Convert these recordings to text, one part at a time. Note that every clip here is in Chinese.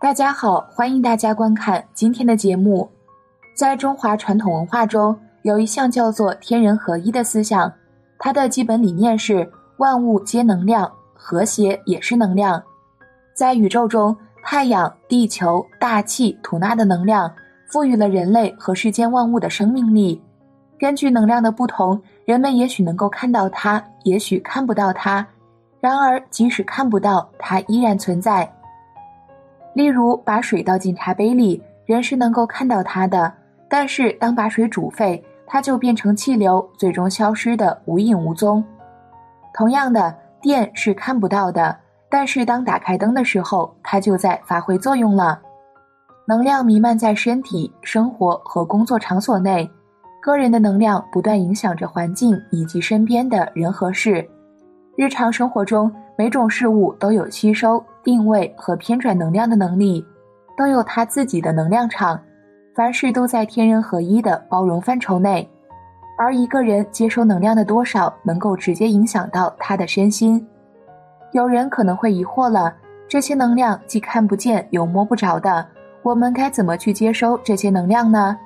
大家好，欢迎大家观看今天的节目。在中华传统文化中，有一项叫做“天人合一”的思想，它的基本理念是万物皆能量，和谐也是能量。在宇宙中，太阳、地球、大气吐纳的能量，赋予了人类和世间万物的生命力。根据能量的不同，人们也许能够看到它，也许看不到它。然而，即使看不到，它依然存在。例如，把水倒进茶杯里，人是能够看到它的；但是，当把水煮沸，它就变成气流，最终消失的无影无踪。同样的，电是看不到的，但是当打开灯的时候，它就在发挥作用了。能量弥漫在身体、生活和工作场所内，个人的能量不断影响着环境以及身边的人和事。日常生活中，每种事物都有吸收。定位和偏转能量的能力，都有它自己的能量场。凡事都在天人合一的包容范畴内，而一个人接收能量的多少，能够直接影响到他的身心。有人可能会疑惑了：这些能量既看不见又摸不着的，我们该怎么去接收这些能量呢？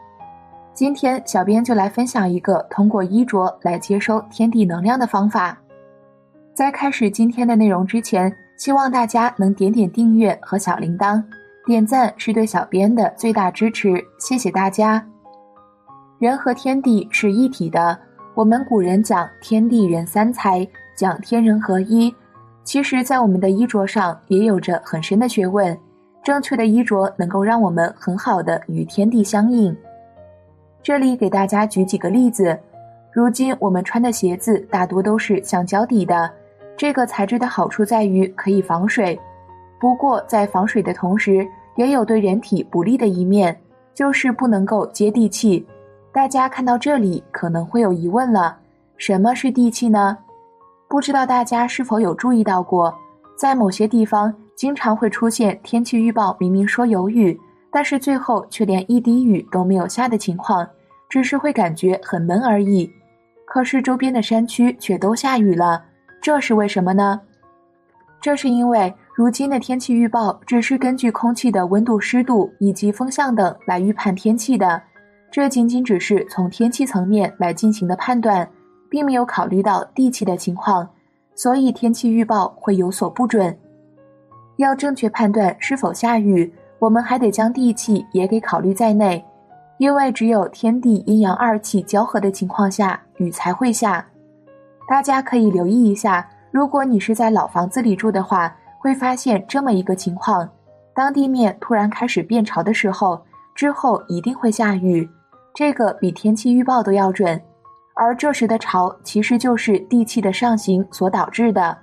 今天，小编就来分享一个通过衣着来接收天地能量的方法。在开始今天的内容之前。希望大家能点点订阅和小铃铛，点赞是对小编的最大支持，谢谢大家。人和天地是一体的，我们古人讲天地人三才，讲天人合一。其实，在我们的衣着上也有着很深的学问。正确的衣着能够让我们很好的与天地相应。这里给大家举几个例子，如今我们穿的鞋子大多都是橡胶底的。这个材质的好处在于可以防水，不过在防水的同时，也有对人体不利的一面，就是不能够接地气。大家看到这里可能会有疑问了：什么是地气呢？不知道大家是否有注意到过，在某些地方经常会出现天气预报明明说有雨，但是最后却连一滴雨都没有下的情况，只是会感觉很闷而已。可是周边的山区却都下雨了。这是为什么呢？这是因为如今的天气预报只是根据空气的温度、湿度以及风向等来预判天气的，这仅仅只是从天气层面来进行的判断，并没有考虑到地气的情况，所以天气预报会有所不准。要正确判断是否下雨，我们还得将地气也给考虑在内，因为只有天地阴阳二气交合的情况下，雨才会下。大家可以留意一下，如果你是在老房子里住的话，会发现这么一个情况：当地面突然开始变潮的时候，之后一定会下雨，这个比天气预报都要准。而这时的潮其实就是地气的上行所导致的。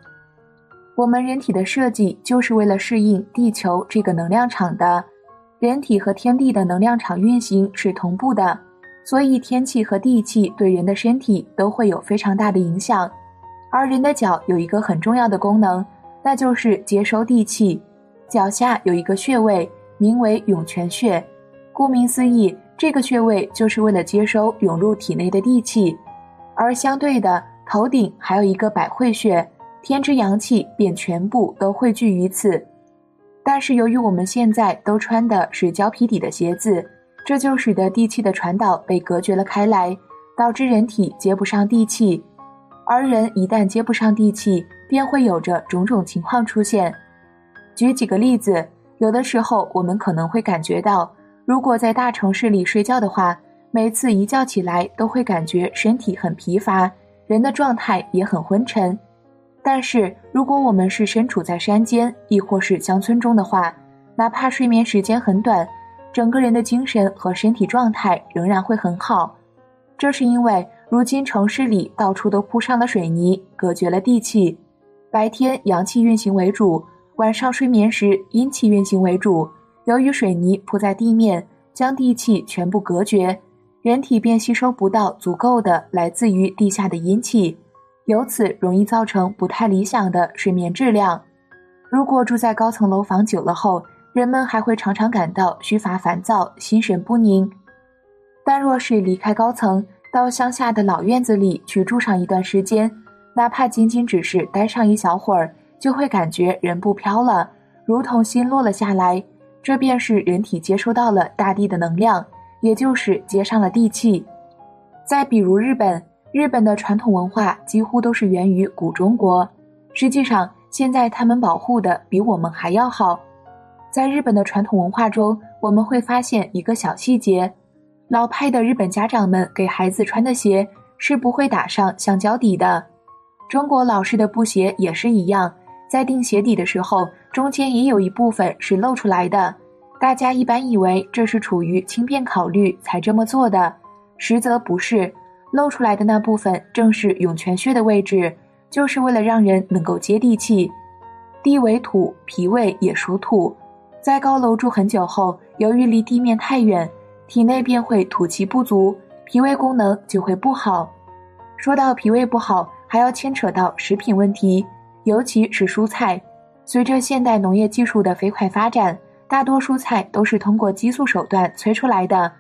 我们人体的设计就是为了适应地球这个能量场的，人体和天地的能量场运行是同步的。所以，天气和地气对人的身体都会有非常大的影响，而人的脚有一个很重要的功能，那就是接收地气。脚下有一个穴位，名为涌泉穴。顾名思义，这个穴位就是为了接收涌入体内的地气。而相对的，头顶还有一个百会穴，天之阳气便全部都汇聚于此。但是，由于我们现在都穿的是胶皮底的鞋子。这就使得地气的传导被隔绝了开来，导致人体接不上地气，而人一旦接不上地气，便会有着种种情况出现。举几个例子，有的时候我们可能会感觉到，如果在大城市里睡觉的话，每次一觉起来都会感觉身体很疲乏，人的状态也很昏沉。但是如果我们是身处在山间，亦或是乡村中的话，哪怕睡眠时间很短。整个人的精神和身体状态仍然会很好，这是因为如今城市里到处都铺上了水泥，隔绝了地气。白天阳气运行为主，晚上睡眠时阴气运行为主。由于水泥铺在地面，将地气全部隔绝，人体便吸收不到足够的来自于地下的阴气，由此容易造成不太理想的睡眠质量。如果住在高层楼房久了后，人们还会常常感到虚乏、烦躁、心神不宁。但若是离开高层，到乡下的老院子里去住上一段时间，哪怕仅仅只是待上一小会儿，就会感觉人不飘了，如同心落了下来，这便是人体接收到了大地的能量，也就是接上了地气。再比如日本，日本的传统文化几乎都是源于古中国，实际上现在他们保护的比我们还要好。在日本的传统文化中，我们会发现一个小细节：老派的日本家长们给孩子穿的鞋是不会打上橡胶底的。中国老式的布鞋也是一样，在钉鞋底的时候，中间也有一部分是露出来的。大家一般以为这是出于轻便考虑才这么做的，实则不是。露出来的那部分正是涌泉穴的位置，就是为了让人能够接地气。地为土，脾胃也属土。在高楼住很久后，由于离地面太远，体内便会土气不足，脾胃功能就会不好。说到脾胃不好，还要牵扯到食品问题，尤其是蔬菜。随着现代农业技术的飞快发展，大多蔬菜都是通过激素手段催出来的，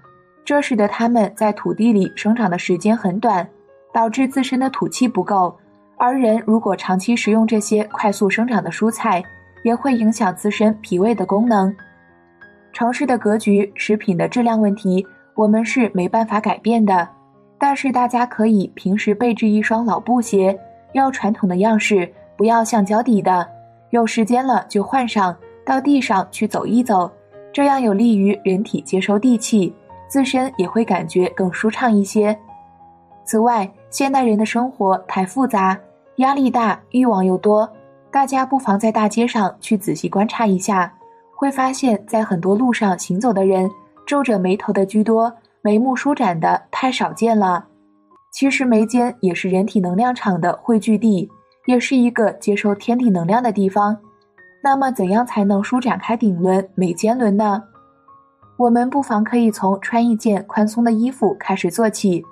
这使得它们在土地里生长的时间很短，导致自身的土气不够。而人如果长期食用这些快速生长的蔬菜，也会影响自身脾胃的功能。城市的格局、食品的质量问题，我们是没办法改变的。但是大家可以平时备置一双老布鞋，要传统的样式，不要橡胶底的。有时间了就换上，到地上去走一走，这样有利于人体接收地气，自身也会感觉更舒畅一些。此外，现代人的生活太复杂，压力大，欲望又多。大家不妨在大街上去仔细观察一下，会发现，在很多路上行走的人，皱着眉头的居多，眉目舒展的太少见了。其实眉间也是人体能量场的汇聚地，也是一个接收天地能量的地方。那么，怎样才能舒展开顶轮、眉间轮呢？我们不妨可以从穿一件宽松的衣服开始做起，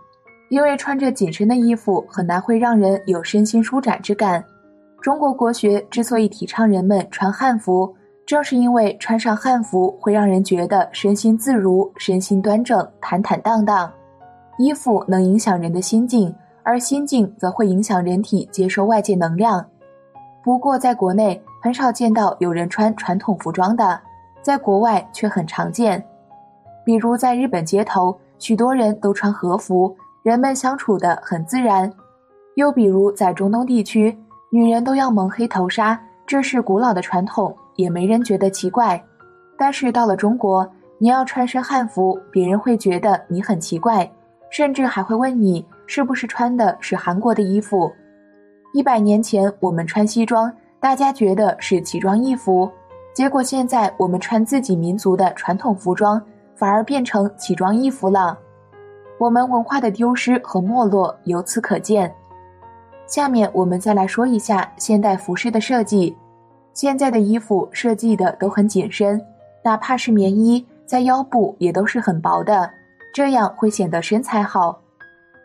因为穿着紧身的衣服很难会让人有身心舒展之感。中国国学之所以提倡人们穿汉服，正是因为穿上汉服会让人觉得身心自如、身心端正、坦坦荡荡。衣服能影响人的心境，而心境则会影响人体接收外界能量。不过，在国内很少见到有人穿传统服装的，在国外却很常见。比如在日本街头，许多人都穿和服，人们相处的很自然。又比如在中东地区。女人都要蒙黑头纱，这是古老的传统，也没人觉得奇怪。但是到了中国，你要穿身汉服，别人会觉得你很奇怪，甚至还会问你是不是穿的是韩国的衣服。一百年前我们穿西装，大家觉得是奇装异服，结果现在我们穿自己民族的传统服装，反而变成奇装异服了。我们文化的丢失和没落由此可见。下面我们再来说一下现代服饰的设计。现在的衣服设计的都很紧身，哪怕是棉衣，在腰部也都是很薄的，这样会显得身材好。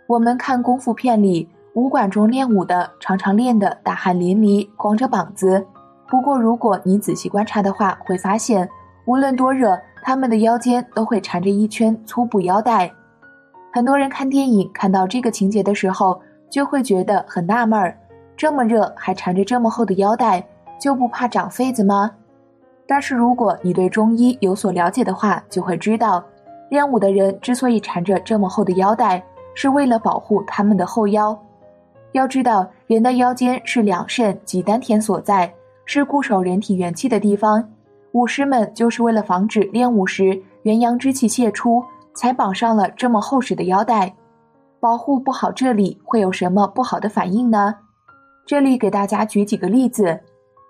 我们看功夫片里，武馆中练武的常常练得大汗淋漓，光着膀子。不过如果你仔细观察的话，会发现无论多热，他们的腰间都会缠着一圈粗布腰带。很多人看电影看到这个情节的时候。就会觉得很纳闷儿，这么热还缠着这么厚的腰带，就不怕长痱子吗？但是如果你对中医有所了解的话，就会知道，练武的人之所以缠着这么厚的腰带，是为了保护他们的后腰。要知道，人的腰间是两肾及丹田所在，是固守人体元气的地方。武师们就是为了防止练武时元阳之气泄出，才绑上了这么厚实的腰带。保护不好这里会有什么不好的反应呢？这里给大家举几个例子。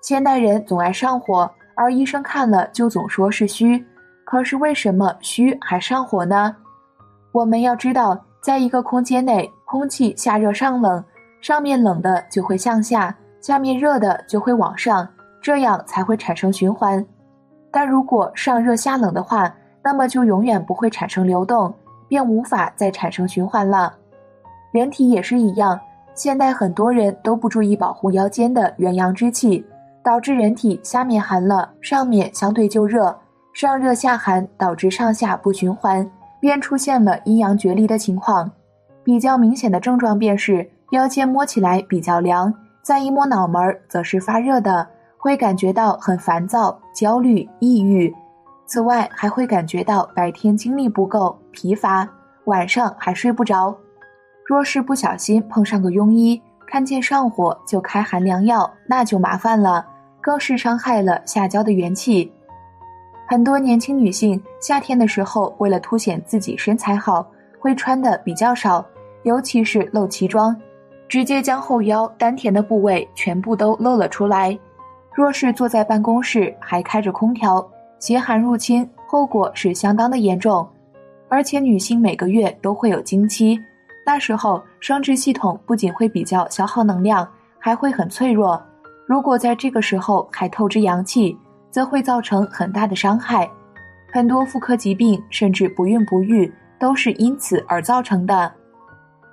现代人总爱上火，而医生看了就总说是虚。可是为什么虚还上火呢？我们要知道，在一个空间内，空气下热上冷，上面冷的就会向下，下面热的就会往上，这样才会产生循环。但如果上热下冷的话，那么就永远不会产生流动，便无法再产生循环了。人体也是一样，现代很多人都不注意保护腰间的元阳之气，导致人体下面寒了，上面相对就热，上热下寒，导致上下不循环，便出现了阴阳决离的情况。比较明显的症状便是腰间摸起来比较凉，再一摸脑门则是发热的，会感觉到很烦躁、焦虑、抑郁。此外，还会感觉到白天精力不够、疲乏，晚上还睡不着。若是不小心碰上个庸医，看见上火就开寒凉药，那就麻烦了，更是伤害了下焦的元气。很多年轻女性夏天的时候，为了凸显自己身材好，会穿的比较少，尤其是露脐装，直接将后腰、丹田的部位全部都露了出来。若是坐在办公室还开着空调，邪寒入侵，后果是相当的严重。而且女性每个月都会有经期，那时候生殖系统不仅会比较消耗能量，还会很脆弱。如果在这个时候还透支阳气，则会造成很大的伤害，很多妇科疾病甚至不孕不育都是因此而造成的。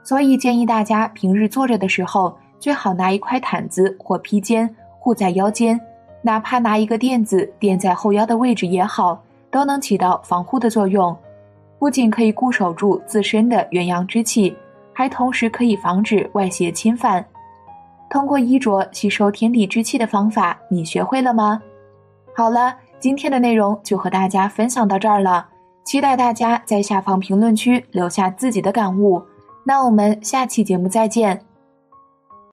所以建议大家平日坐着的时候，最好拿一块毯子或披肩护在腰间，哪怕拿一个垫子垫在后腰的位置也好，都能起到防护的作用。不仅可以固守住自身的元阳之气，还同时可以防止外邪侵犯。通过衣着吸收天地之气的方法，你学会了吗？好了，今天的内容就和大家分享到这儿了，期待大家在下方评论区留下自己的感悟。那我们下期节目再见。